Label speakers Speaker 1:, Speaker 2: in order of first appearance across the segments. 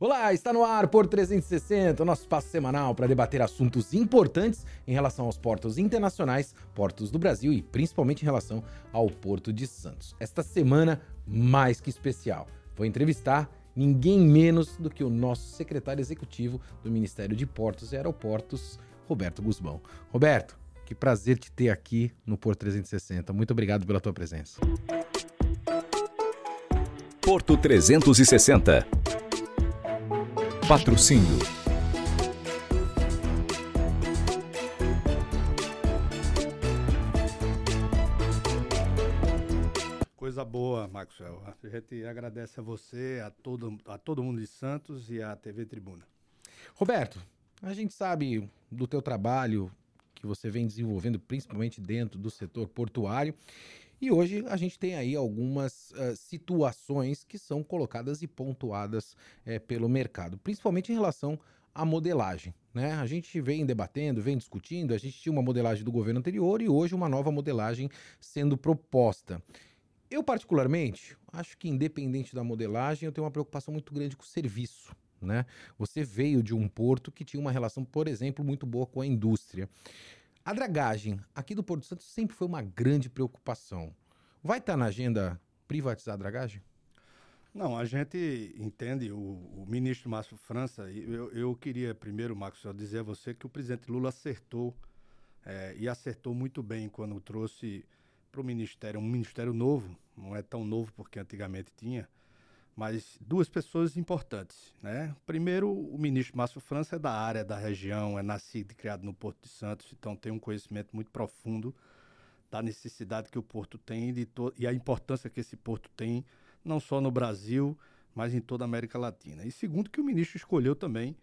Speaker 1: Olá, está no ar por 360, o nosso espaço semanal para debater assuntos importantes em relação aos portos internacionais, portos do Brasil e principalmente em relação ao Porto de Santos. Esta semana, mais que especial, vou entrevistar ninguém menos do que o nosso secretário executivo do Ministério de Portos e Aeroportos, Roberto Guzmão. Roberto, que prazer te ter aqui no Porto 360. Muito obrigado pela tua presença.
Speaker 2: Porto 360 Patrocínio.
Speaker 3: Coisa boa, Maxwell. A gente agradece a você, a todo, a todo mundo de Santos e à TV Tribuna.
Speaker 1: Roberto, a gente sabe do teu trabalho que você vem desenvolvendo, principalmente dentro do setor portuário. E hoje a gente tem aí algumas uh, situações que são colocadas e pontuadas uh, pelo mercado, principalmente em relação à modelagem. Né? A gente vem debatendo, vem discutindo, a gente tinha uma modelagem do governo anterior e hoje uma nova modelagem sendo proposta. Eu, particularmente, acho que independente da modelagem, eu tenho uma preocupação muito grande com o serviço. Né? Você veio de um porto que tinha uma relação, por exemplo, muito boa com a indústria. A dragagem aqui do Porto Santo sempre foi uma grande preocupação. Vai estar tá na agenda privatizar a dragagem?
Speaker 3: Não, a gente entende, o, o ministro Márcio França, eu, eu queria primeiro, Marcos, dizer a você que o presidente Lula acertou, é, e acertou muito bem quando trouxe para o ministério, um ministério novo, não é tão novo porque antigamente tinha, mas duas pessoas importantes. Né? Primeiro, o ministro Márcio França é da área, da região, é nascido e criado no Porto de Santos, então tem um conhecimento muito profundo da necessidade que o porto tem e a importância que esse porto tem, não só no Brasil, mas em toda a América Latina. E segundo, que o ministro escolheu também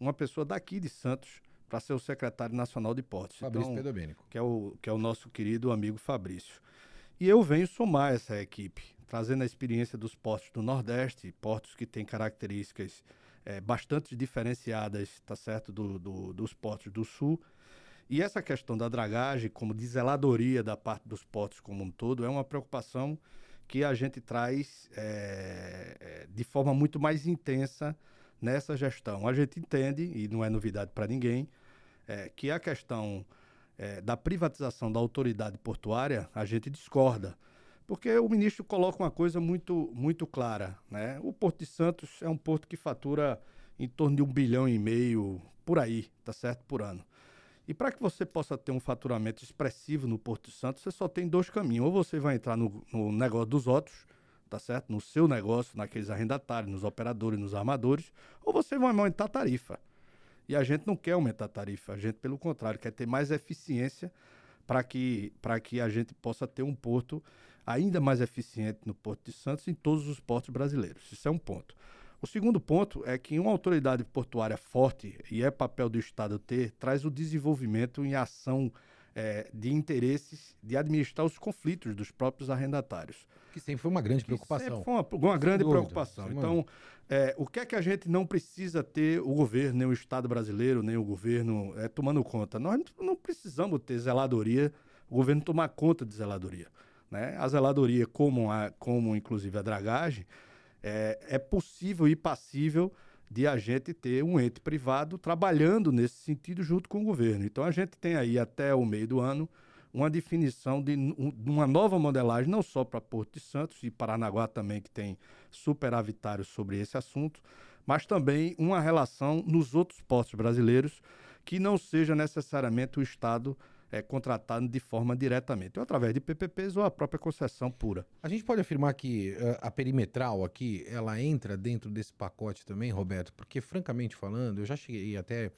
Speaker 3: uma pessoa daqui de Santos para ser o secretário nacional de portos.
Speaker 1: Fabrício então, Pedobênico.
Speaker 3: Que é, o, que é o nosso querido amigo Fabrício. E eu venho somar essa equipe trazendo a experiência dos portos do Nordeste, portos que têm características é, bastante diferenciadas, tá certo, do, do, dos portos do Sul. E essa questão da dragagem, como de zeladoria da parte dos portos como um todo, é uma preocupação que a gente traz é, de forma muito mais intensa nessa gestão. A gente entende, e não é novidade para ninguém, é, que a questão é, da privatização da autoridade portuária, a gente discorda. Porque o ministro coloca uma coisa muito, muito clara. Né? O Porto de Santos é um porto que fatura em torno de um bilhão e meio por aí, tá certo? Por ano. E para que você possa ter um faturamento expressivo no Porto de Santos, você só tem dois caminhos. Ou você vai entrar no, no negócio dos outros, tá certo? No seu negócio, naqueles arrendatários, nos operadores, nos armadores, ou você vai aumentar a tarifa. E a gente não quer aumentar a tarifa, a gente, pelo contrário, quer ter mais eficiência para que, que a gente possa ter um porto ainda mais eficiente no Porto de Santos e em todos os portos brasileiros. Isso é um ponto. O segundo ponto é que uma autoridade portuária forte, e é papel do Estado ter, traz o desenvolvimento em ação é, de interesses de administrar os conflitos dos próprios arrendatários.
Speaker 1: Que sempre foi uma grande preocupação.
Speaker 3: Sempre foi uma, uma grande dúvida, preocupação. Então, é, o que é que a gente não precisa ter o governo, nem o Estado brasileiro, nem o governo é, tomando conta? Nós não precisamos ter zeladoria, o governo tomar conta de zeladoria. Né? A zeladoria, como, a, como inclusive a dragagem, é, é possível e passível de a gente ter um ente privado trabalhando nesse sentido junto com o governo. Então a gente tem aí até o meio do ano uma definição de um, uma nova modelagem, não só para Porto de Santos e Paranaguá também, que tem superavitários sobre esse assunto, mas também uma relação nos outros postos brasileiros que não seja necessariamente o Estado é, contratado de forma diretamente, ou através de PPPs ou a própria concessão pura.
Speaker 1: A gente pode afirmar que uh, a perimetral aqui, ela entra dentro desse pacote também, Roberto? Porque, francamente falando, eu já cheguei até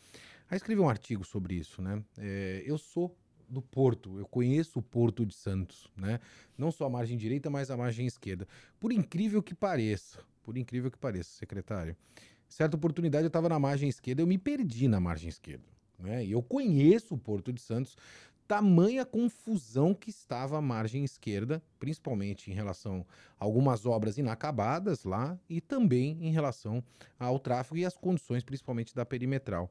Speaker 1: a escrever um artigo sobre isso, né? É, eu sou do Porto, eu conheço o Porto de Santos, né? Não só a margem direita, mas a margem esquerda. Por incrível que pareça, por incrível que pareça, secretário, certa oportunidade eu estava na margem esquerda, eu me perdi na margem esquerda. Né? E eu conheço o Porto de Santos, tamanha confusão que estava a margem esquerda, principalmente em relação a algumas obras inacabadas lá e também em relação ao tráfego e às condições, principalmente da perimetral.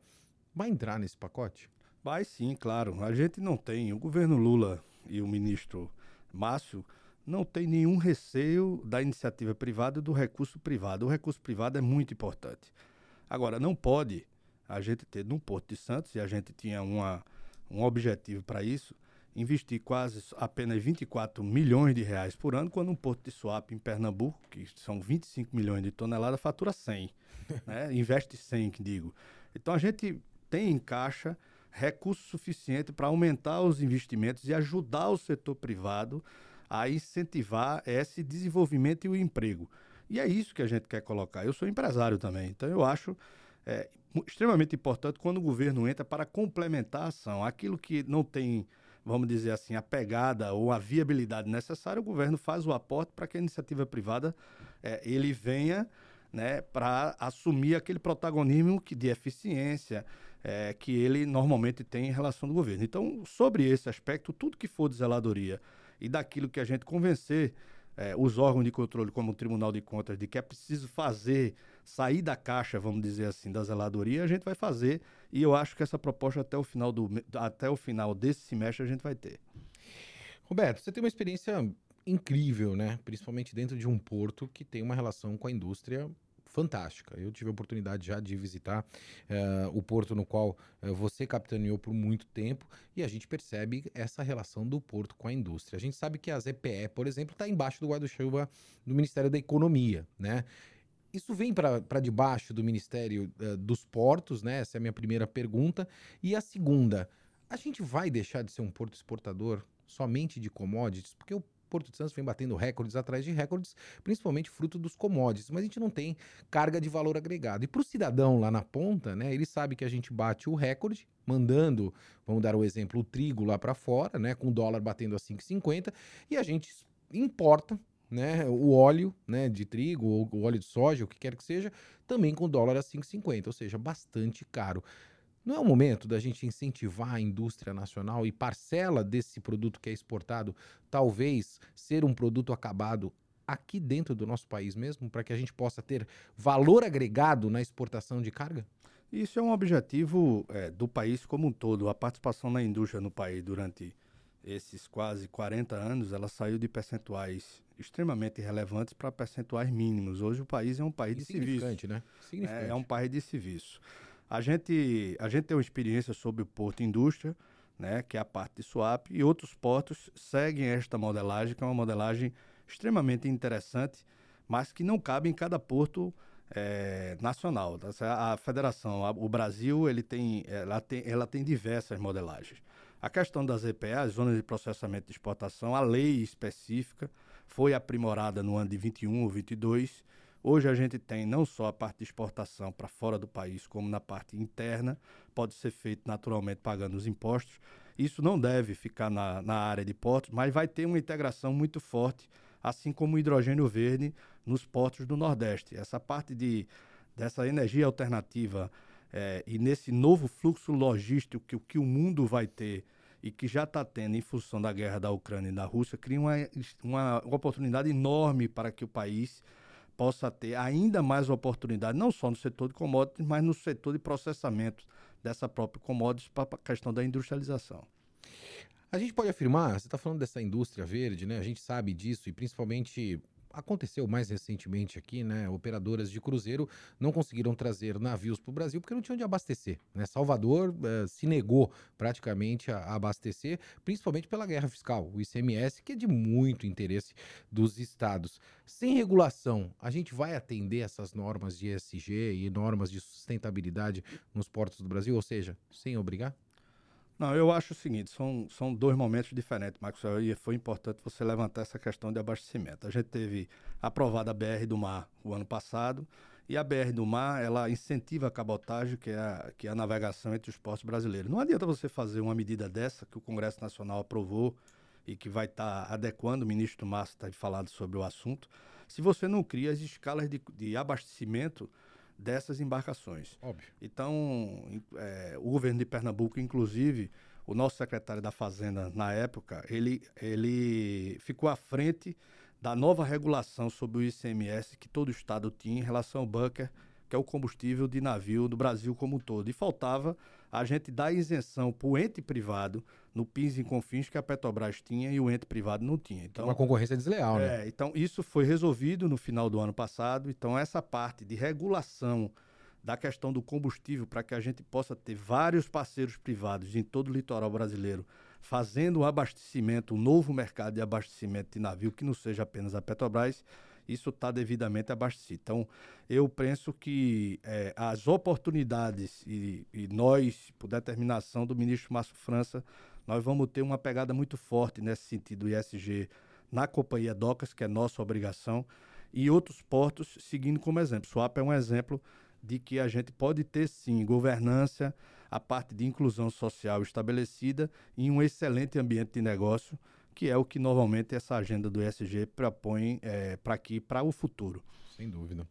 Speaker 1: Vai entrar nesse pacote?
Speaker 3: Vai sim, claro. A gente não tem. O governo Lula e o ministro Márcio não tem nenhum receio da iniciativa privada e do recurso privado. O recurso privado é muito importante. Agora, não pode a gente ter no Porto de Santos, e a gente tinha uma, um objetivo para isso, investir quase apenas 24 milhões de reais por ano, quando um porto de Suape em Pernambuco, que são 25 milhões de toneladas, fatura 100. né? Investe 100, que digo. Então a gente tem em caixa recurso suficiente para aumentar os investimentos e ajudar o setor privado a incentivar esse desenvolvimento e o emprego. E é isso que a gente quer colocar. Eu sou empresário também, então eu acho é, extremamente importante quando o governo entra para complementar a ação. Aquilo que não tem vamos dizer assim, a pegada ou a viabilidade necessária, o governo faz o aporte para que a iniciativa privada é, ele venha né, para assumir aquele protagonismo que, de eficiência é, que ele normalmente tem em relação do governo. Então, sobre esse aspecto, tudo que for de zeladoria e daquilo que a gente convencer é, os órgãos de controle, como o Tribunal de Contas, de que é preciso fazer, sair da caixa, vamos dizer assim, da zeladoria, a gente vai fazer. E eu acho que essa proposta até o final, do, até o final desse semestre a gente vai ter.
Speaker 1: Roberto, você tem uma experiência incrível, né? Principalmente dentro de um porto que tem uma relação com a indústria fantástica. Eu tive a oportunidade já de visitar uh, o porto no qual uh, você capitaneou por muito tempo e a gente percebe essa relação do porto com a indústria. A gente sabe que a ZPE, por exemplo, está embaixo do guarda-chuva do Ministério da Economia, né? Isso vem para debaixo do Ministério uh, dos Portos, né? Essa é a minha primeira pergunta. E a segunda, a gente vai deixar de ser um porto exportador somente de commodities? Porque o Porto de Santos vem batendo recordes atrás de recordes, principalmente fruto dos commodities, mas a gente não tem carga de valor agregado. E para o cidadão lá na ponta, né, ele sabe que a gente bate o recorde, mandando, vamos dar o exemplo, o trigo lá para fora, né, com o dólar batendo a 5,50, e a gente importa né, o óleo né, de trigo ou o óleo de soja, o que quer que seja, também com dólar a 5,50, ou seja, bastante caro. Não é o momento da gente incentivar a indústria nacional e parcela desse produto que é exportado, talvez ser um produto acabado aqui dentro do nosso país mesmo, para que a gente possa ter valor agregado na exportação de carga?
Speaker 3: Isso é um objetivo é, do país como um todo. A participação na indústria no país durante esses quase 40 anos, ela saiu de percentuais extremamente relevantes para percentuais mínimos. Hoje o país é um país de serviço.
Speaker 1: Né?
Speaker 3: É, é um país de serviço. A gente, a gente tem uma experiência sobre o Porto Indústria, né, que é a parte de swap, e outros portos seguem esta modelagem, que é uma modelagem extremamente interessante, mas que não cabe em cada porto é, nacional. A federação, a, o Brasil, ele tem, ela, tem, ela tem diversas modelagens. A questão das EPA, as zonas de processamento de exportação, a lei específica foi aprimorada no ano de 21 ou 22 Hoje a gente tem não só a parte de exportação para fora do país, como na parte interna, pode ser feito naturalmente pagando os impostos. Isso não deve ficar na, na área de portos, mas vai ter uma integração muito forte, assim como o hidrogênio verde nos portos do Nordeste. Essa parte de, dessa energia alternativa é, e nesse novo fluxo logístico que, que o mundo vai ter e que já está tendo em função da guerra da Ucrânia e da Rússia, cria uma, uma, oportunidade enorme para que o país possa ter ainda mais oportunidade, não só no setor de commodities, mas no setor de processamento dessa própria commodities para a questão da industrialização.
Speaker 1: A gente pode afirmar, você está falando dessa indústria verde, né? A gente sabe disso e principalmente aconteceu mais recentemente aqui, né? Operadoras de cruzeiro não conseguiram trazer navios para o Brasil porque não tinham de abastecer. Né? Salvador eh, se negou praticamente a, a, abastecer, principalmente pela guerra fiscal, o ICMS, que é de muito interesse dos estados. Sem regulação, a gente vai atender essas normas de ESG e normas de sustentabilidade nos portos do Brasil, ou seja, sem obrigar?
Speaker 3: Não, eu acho o seguinte, são, são dois momentos diferentes, Marcos, e foi importante você levantar essa questão de abastecimento. A gente teve aprovada a BR do Mar o ano passado, e a BR do Mar, ela incentiva a cabotagem, que é a, que é a navegação entre os portos brasileiros. Não adianta você fazer uma medida dessa, que o Congresso Nacional aprovou e que vai estar tá adequando, o ministro Massa está falando sobre o assunto, se você não cria as escalas de, de abastecimento dessas embarcações.
Speaker 1: Óbvio.
Speaker 3: Então, é, o governo de Pernambuco, inclusive, o nosso secretário da Fazenda na época, ele, ele ficou à frente da nova regulação sobre o ICMS que todo o estado tinha em relação ao bunker, que é o combustível de navio do Brasil como um todo. E faltava a gente dar isenção para o ente privado no PIS e CONFINS que a Petrobras tinha e o ente privado não tinha.
Speaker 1: Então, uma concorrência desleal,
Speaker 3: é, né? Então, isso foi resolvido no final do ano passado. Então, essa parte de regulação da questão do combustível para que a gente possa ter vários parceiros privados em todo o litoral brasileiro fazendo o abastecimento, um novo mercado de abastecimento de navio que não seja apenas a Petrobras, isso está devidamente abastecido. Então, eu penso que é, as oportunidades e, e, nós, por determinação do ministro Márcio França, nós vamos ter uma pegada muito forte nesse sentido do ISG na Companhia Docas, que é nossa obrigação, e outros portos seguindo como exemplo. Suape é um exemplo de que a gente pode ter sim governança, a parte de inclusão social estabelecida em um excelente ambiente de negócio, que é o que normalmente essa agenda do ESG propõe é, para aqui, para o futuro.
Speaker 1: Sem dúvida.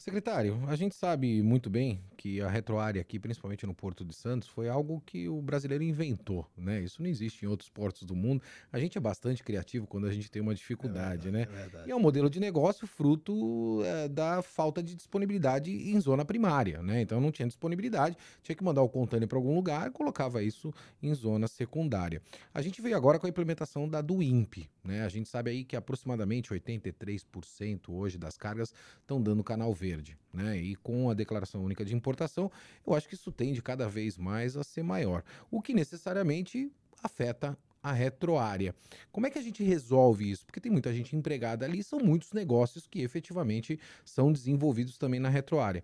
Speaker 1: Secretário, a gente sabe muito bem que a retroárea aqui, principalmente no Porto de Santos, foi algo que o brasileiro inventou, né? Isso não existe em outros portos do mundo. A gente é bastante criativo quando a gente tem uma dificuldade, é verdade, né? É verdade. E é um modelo de negócio fruto é, da falta de disponibilidade em zona primária, né? Então não tinha disponibilidade, tinha que mandar o contêiner para algum lugar, colocava isso em zona secundária. A gente veio agora com a implementação da do INPE, né? A gente sabe aí que aproximadamente 83% hoje das cargas estão dando canal verde verde. Né? E com a declaração única de importação, eu acho que isso tende cada vez mais a ser maior, o que necessariamente afeta a retroárea. Como é que a gente resolve isso? Porque tem muita gente empregada ali, são muitos negócios que efetivamente são desenvolvidos também na retroárea.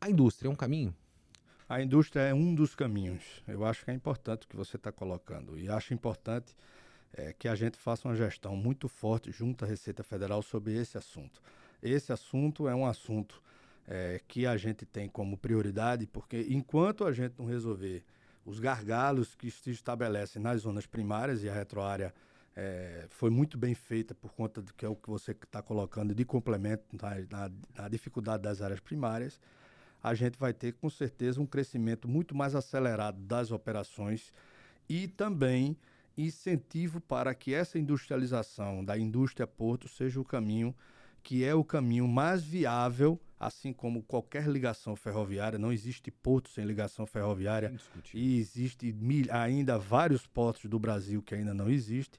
Speaker 1: A indústria é um caminho?
Speaker 3: A indústria é um dos caminhos. Eu acho que é importante o que você está colocando. E acho importante é, que a gente faça uma gestão muito forte junto à Receita Federal sobre esse assunto. Esse assunto é um assunto é, que a gente tem como prioridade, porque enquanto a gente não resolver os gargalos que se estabelecem nas zonas primárias, e a retroárea é, foi muito bem feita por conta do que é o que você está colocando de complemento na, na, na dificuldade das áreas primárias, a gente vai ter com certeza um crescimento muito mais acelerado das operações e também incentivo para que essa industrialização da indústria porto seja o caminho que é o caminho mais viável, assim como qualquer ligação ferroviária. Não existe porto sem ligação ferroviária e existe ainda vários portos do Brasil que ainda não existem,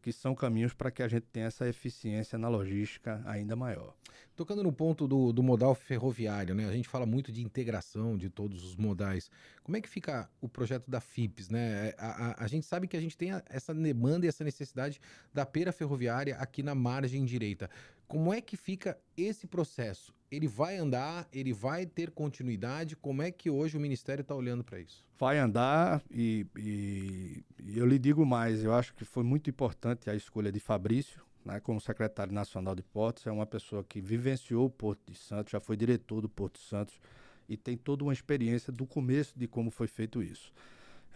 Speaker 3: que são caminhos para que a gente tenha essa eficiência na logística ainda maior.
Speaker 1: Tocando no ponto do, do modal ferroviário, né? A gente fala muito de integração de todos os modais. Como é que fica o projeto da FIPS, né? A, a, a gente sabe que a gente tem essa demanda e essa necessidade da pera ferroviária aqui na margem direita. Como é que fica esse processo? Ele vai andar, ele vai ter continuidade? Como é que hoje o Ministério está olhando para isso?
Speaker 3: Vai andar e, e, e, eu lhe digo mais, eu acho que foi muito importante a escolha de Fabrício, né, como secretário nacional de Portos, é uma pessoa que vivenciou o Porto de Santos, já foi diretor do Porto de Santos e tem toda uma experiência do começo de como foi feito isso.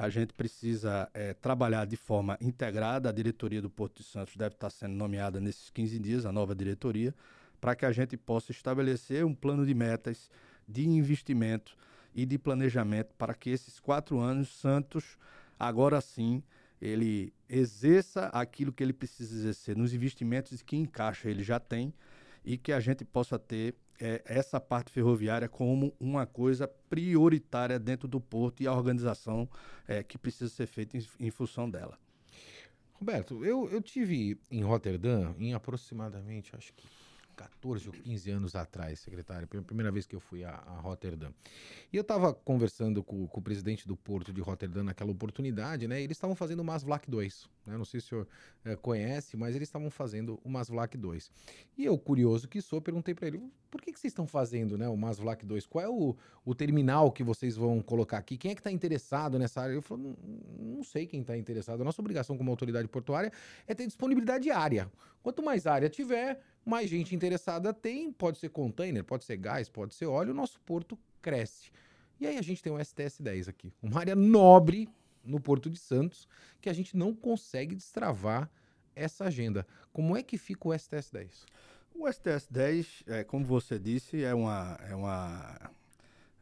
Speaker 3: A gente precisa é, trabalhar de forma integrada. A diretoria do Porto de Santos deve estar sendo nomeada nesses 15 dias, a nova diretoria, para que a gente possa estabelecer um plano de metas de investimento e de planejamento para que esses quatro anos Santos, agora sim, ele exerça aquilo que ele precisa exercer nos investimentos que encaixa ele já tem e que a gente possa ter é, essa parte ferroviária como uma coisa prioritária dentro do porto e a organização é, que precisa ser feita em, em função dela.
Speaker 1: Roberto, eu, eu tive em Roterdã em aproximadamente, acho que 14 ou 15 anos atrás, secretário, primeira vez que eu fui a, a Rotterdam. E eu estava conversando com, com, o presidente do porto de Rotterdam naquela oportunidade, né? Eles estavam fazendo o Masvlak 2. Né? Não sei se o senhor é, conhece, mas eles estavam fazendo o Masvlak 2. E eu, curioso que sou, perguntei para ele, por que, que vocês estão fazendo né, o Masvlak 2? Qual é o, o terminal que vocês vão colocar aqui? Quem é que está interessado nessa área? Eu falei, não, sei quem está interessado. A nossa obrigação como autoridade portuária é ter disponibilidade área. Quanto mais área tiver, mais gente interessada tem, pode ser container, pode ser gás, pode ser óleo, o nosso porto cresce. E aí a gente tem um STS-10 aqui, uma área nobre no Porto de Santos, que a gente não consegue destravar essa agenda. Como é que fica o STS-10?
Speaker 3: O STS-10, é, como você disse, é uma, é uma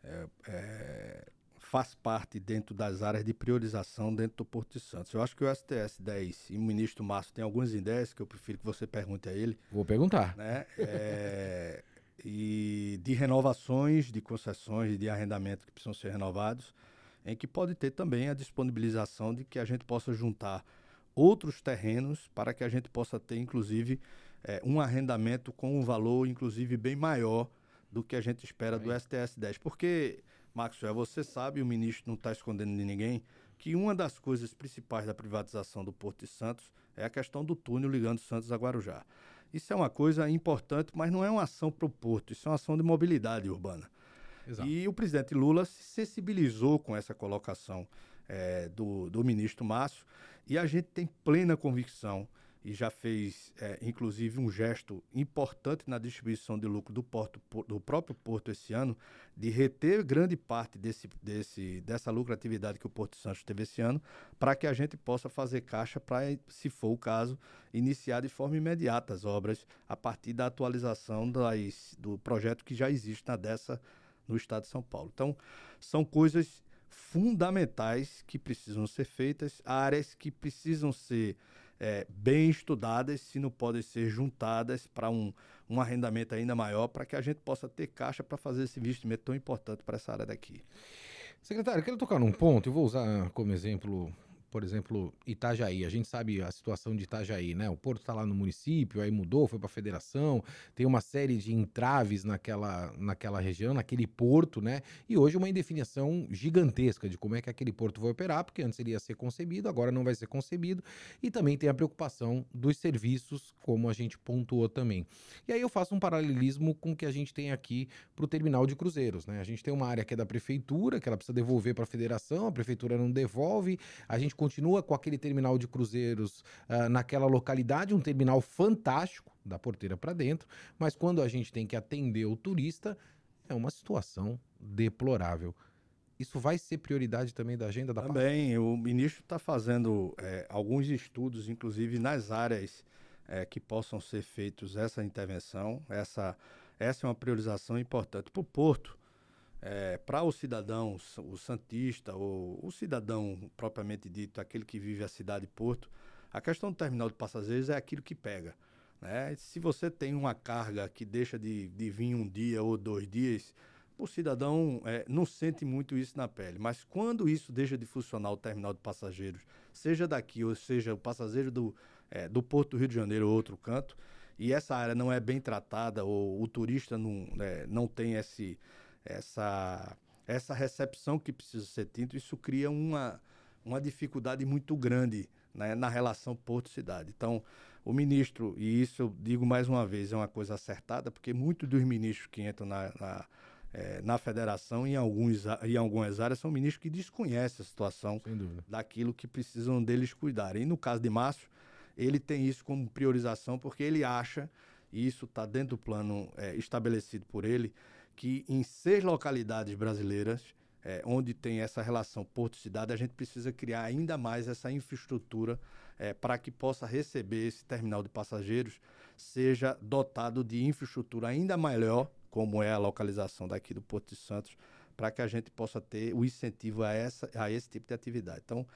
Speaker 3: é, é, faz parte dentro das áreas de priorização dentro do Porto de Santos. Eu acho que o STS 10 e o ministro Márcio tem algumas ideias que eu prefiro que você pergunte a ele.
Speaker 1: Vou perguntar.
Speaker 3: Né? É, e de renovações, de concessões, de arrendamento que precisam ser renovados, em que pode ter também a disponibilização de que a gente possa juntar outros terrenos para que a gente possa ter, inclusive, é, um arrendamento com um valor, inclusive, bem maior do que a gente espera do STS-10. Porque, Maxwell, você sabe, o ministro não está escondendo de ninguém, que uma das coisas principais da privatização do Porto de Santos é a questão do túnel ligando Santos a Guarujá. Isso é uma coisa importante, mas não é uma ação para o Porto, isso é uma ação de mobilidade urbana. Exato. E o presidente Lula se sensibilizou com essa colocação é, do, do ministro Márcio, e a gente tem plena convicção e já fez, é, inclusive, um gesto importante na distribuição de lucro do, porto, do próprio Porto esse ano, de reter grande parte desse, desse, dessa lucratividade que o Porto Santos teve esse ano, para que a gente possa fazer caixa para, se for o caso, iniciar de forma imediata as obras a partir da atualização das, do projeto que já existe na dessa no estado de São Paulo. Então, são coisas fundamentais que precisam ser feitas, áreas que precisam ser é, bem estudadas, se não podem ser juntadas para um, um arrendamento ainda maior, para que a gente possa ter caixa para fazer esse investimento tão importante para essa área daqui.
Speaker 1: Secretário, quero tocar num ponto, eu vou usar como exemplo por exemplo, Itajaí. A gente sabe a situação de Itajaí, né? O porto está lá no município, aí mudou, foi para a federação, tem uma série de entraves naquela, naquela região, naquele porto, né? E hoje uma indefinição gigantesca de como é que aquele porto vai operar, porque antes ele ia ser concebido, agora não vai ser concebido. E também tem a preocupação dos serviços, como a gente pontuou também. E aí eu faço um paralelismo com o que a gente tem aqui para o terminal de cruzeiros, né? A gente tem uma área que é da prefeitura, que ela precisa devolver para a federação, a prefeitura não devolve, a gente continua com aquele terminal de cruzeiros uh, naquela localidade, um terminal fantástico, da porteira para dentro, mas quando a gente tem que atender o turista, é uma situação deplorável. Isso vai ser prioridade também da agenda da
Speaker 3: Também, o ministro está fazendo é, alguns estudos, inclusive nas áreas é, que possam ser feitos essa intervenção. Essa, essa é uma priorização importante para o Porto é, para o cidadão, o santista, ou o cidadão propriamente dito, aquele que vive a cidade de Porto, a questão do terminal de passageiros é aquilo que pega. Né? Se você tem uma carga que deixa de, de vir um dia ou dois dias, o cidadão é, não sente muito isso na pele. Mas quando isso deixa de funcionar, o terminal de passageiros, seja daqui ou seja o passageiro do, é, do Porto do Rio de Janeiro ou outro canto, e essa área não é bem tratada, ou o turista não, é, não tem esse essa, essa recepção que precisa ser tinto, isso cria uma, uma dificuldade muito grande né, na relação Porto-Cidade. Então, o ministro, e isso eu digo mais uma vez, é uma coisa acertada, porque muitos dos ministros que entram na, na, é, na federação, em, alguns, em algumas áreas, são ministros que desconhecem a situação daquilo que precisam deles cuidarem. E no caso de Márcio, ele tem isso como priorização, porque ele acha, e isso está dentro do plano é, estabelecido por ele, que em seis localidades brasileiras, é, onde tem essa relação porto-cidade, a gente precisa criar ainda mais essa infraestrutura é, para que possa receber esse terminal de passageiros, seja dotado de infraestrutura ainda melhor, como é a localização daqui do Porto de Santos, para que a gente possa ter o incentivo a, essa, a esse tipo de atividade. Então,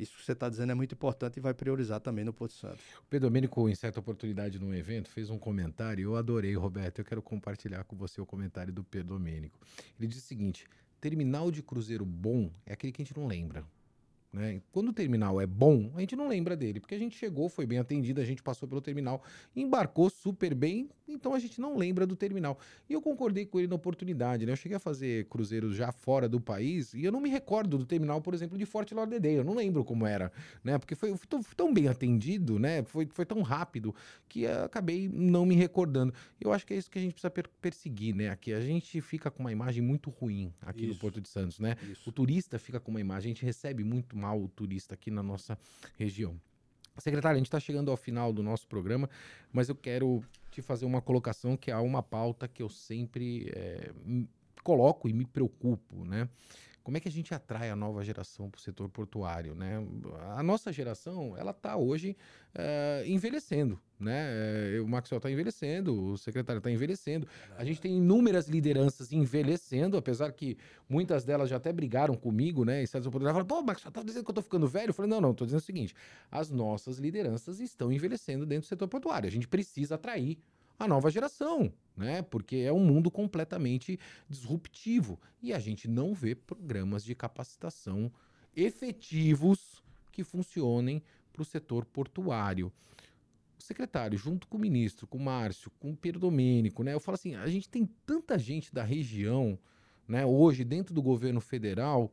Speaker 3: isso que você está dizendo é muito importante e vai priorizar também no Porto Santo.
Speaker 1: O Pedro Domênico, em certa oportunidade no evento, fez um comentário, eu adorei, Roberto, eu quero compartilhar com você o comentário do Pedro Domênico. Ele disse o seguinte, terminal de cruzeiro bom é aquele que a gente não lembra. Né? Quando o terminal é bom, a gente não lembra dele, porque a gente chegou, foi bem atendido, a gente passou pelo terminal, embarcou super bem, então a gente não lembra do terminal. E eu concordei com ele na oportunidade, né? Eu cheguei a fazer cruzeiros já fora do país e eu não me recordo do terminal, por exemplo, de Forte Lauderdale, eu não lembro como era, né? Porque foi, foi tão, bem atendido, né? Foi, foi tão rápido que acabei não me recordando. Eu acho que é isso que a gente precisa per perseguir, né? Aqui a gente fica com uma imagem muito ruim aqui isso. no Porto de Santos, né? Isso. O turista fica com uma imagem, a gente recebe muito mal o turista aqui na nossa região. Secretário, a gente está chegando ao final do nosso programa, mas eu quero te fazer uma colocação que é uma pauta que eu sempre é, coloco e me preocupo, né? Como é que a gente atrai a nova geração para o setor portuário, né? A nossa geração, ela está hoje é, envelhecendo, né? É, o Maxwell está envelhecendo, o secretário está envelhecendo. A gente tem inúmeras lideranças envelhecendo, apesar que muitas delas já até brigaram comigo, né? E certas oportunidades falaram, pô, Maxwell, tá dizendo que eu estou ficando velho? Eu falei, não, não, estou dizendo o seguinte, as nossas lideranças estão envelhecendo dentro do setor portuário. A gente precisa atrair a nova geração, né? Porque é um mundo completamente disruptivo e a gente não vê programas de capacitação efetivos que funcionem para o setor portuário. secretário, junto com o ministro, com o Márcio, com o Pedro Domênico, né? Eu falo assim, a gente tem tanta gente da região, né, hoje dentro do governo federal,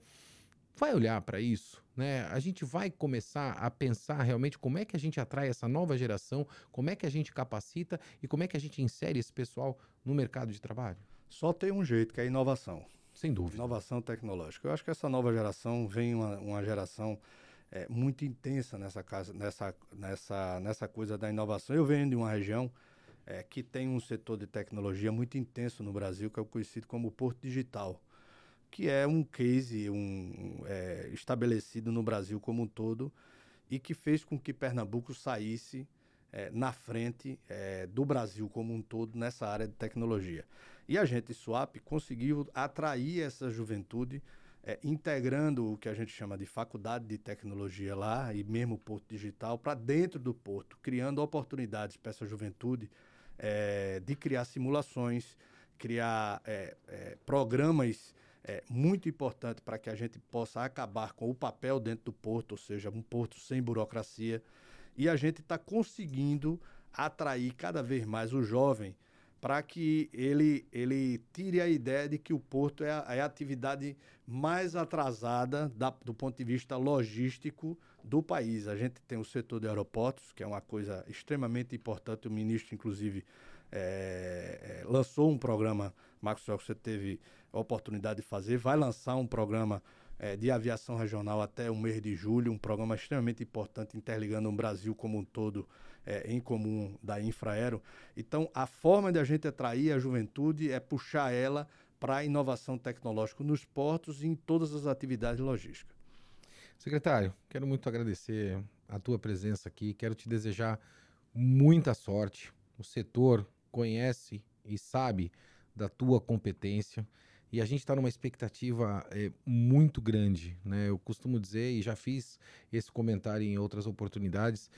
Speaker 1: vai olhar para isso, né? A gente vai começar a pensar realmente como é que a gente atrai essa nova geração, como é que a gente capacita e como é que a gente insere esse pessoal no mercado de trabalho?
Speaker 3: Só tem um jeito, que é a inovação.
Speaker 1: Sem dúvida.
Speaker 3: Inovação tecnológica. Eu acho que essa nova geração vem uma, uma geração é, muito intensa nessa, casa, nessa, nessa, nessa coisa da inovação. Eu venho de uma região é, que tem um setor de tecnologia muito intenso no Brasil, que é o conhecido como Porto Digital, que é um case um, é, estabelecido no Brasil como um todo e que fez com que Pernambuco saísse é, na frente é, do Brasil como um todo nessa área de tecnologia. E a gente, Swap, conseguiu atrair essa juventude, é, integrando o que a gente chama de faculdade de tecnologia lá, e mesmo Porto Digital, para dentro do Porto, criando oportunidades para essa juventude é, de criar simulações, criar é, é, programas é, muito importantes para que a gente possa acabar com o papel dentro do porto, ou seja, um porto sem burocracia. E a gente está conseguindo atrair cada vez mais o jovem para que ele, ele tire a ideia de que o porto é a, é a atividade mais atrasada da, do ponto de vista logístico do país. A gente tem o setor de aeroportos, que é uma coisa extremamente importante. O ministro, inclusive, é, é, lançou um programa, Maxwell, que você teve a oportunidade de fazer, vai lançar um programa é, de aviação regional até o mês de julho, um programa extremamente importante, interligando o Brasil como um todo é, em comum da Infraero. Então, a forma de a gente atrair a juventude é puxar ela para a inovação tecnológica nos portos e em todas as atividades logísticas.
Speaker 1: Secretário, quero muito agradecer a tua presença aqui, quero te desejar muita sorte. O setor conhece e sabe da tua competência e a gente está numa expectativa é, muito grande. Né? Eu costumo dizer, e já fiz esse comentário em outras oportunidades,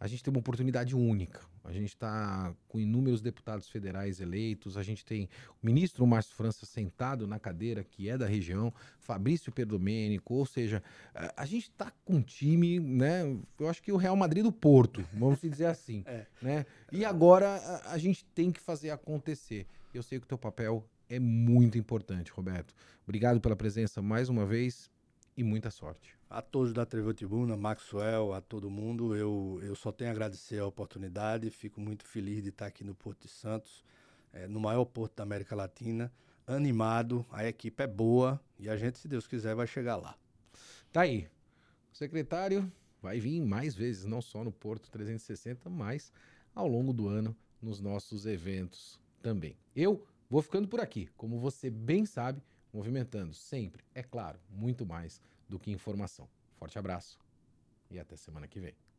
Speaker 1: a gente tem uma oportunidade única. A gente está com inúmeros deputados federais eleitos, a gente tem o ministro Márcio França sentado na cadeira que é da região, Fabrício Perdomênico, ou seja, a, gente está com um time, né? Eu acho que o Real Madrid do Porto, vamos dizer assim. é. né? E agora a, a gente tem que fazer acontecer. Eu sei que o teu papel é muito importante, Roberto. Obrigado pela presença mais uma vez e muita sorte
Speaker 3: a todos da Tribuna, Maxwell, a todo mundo. Eu, eu só tenho a agradecer a oportunidade. Fico muito feliz de estar aqui no Porto de Santos, é, no maior porto da América Latina. Animado, a equipe é boa e a gente, se Deus quiser, vai chegar lá.
Speaker 1: Tá aí. O secretário vai vir mais vezes, não só no Porto 360, mas ao longo do ano nos nossos eventos também. Eu vou ficando por aqui, como você bem sabe, movimentando sempre, é claro, muito mais do que informação. Forte abraço e até semana que vem.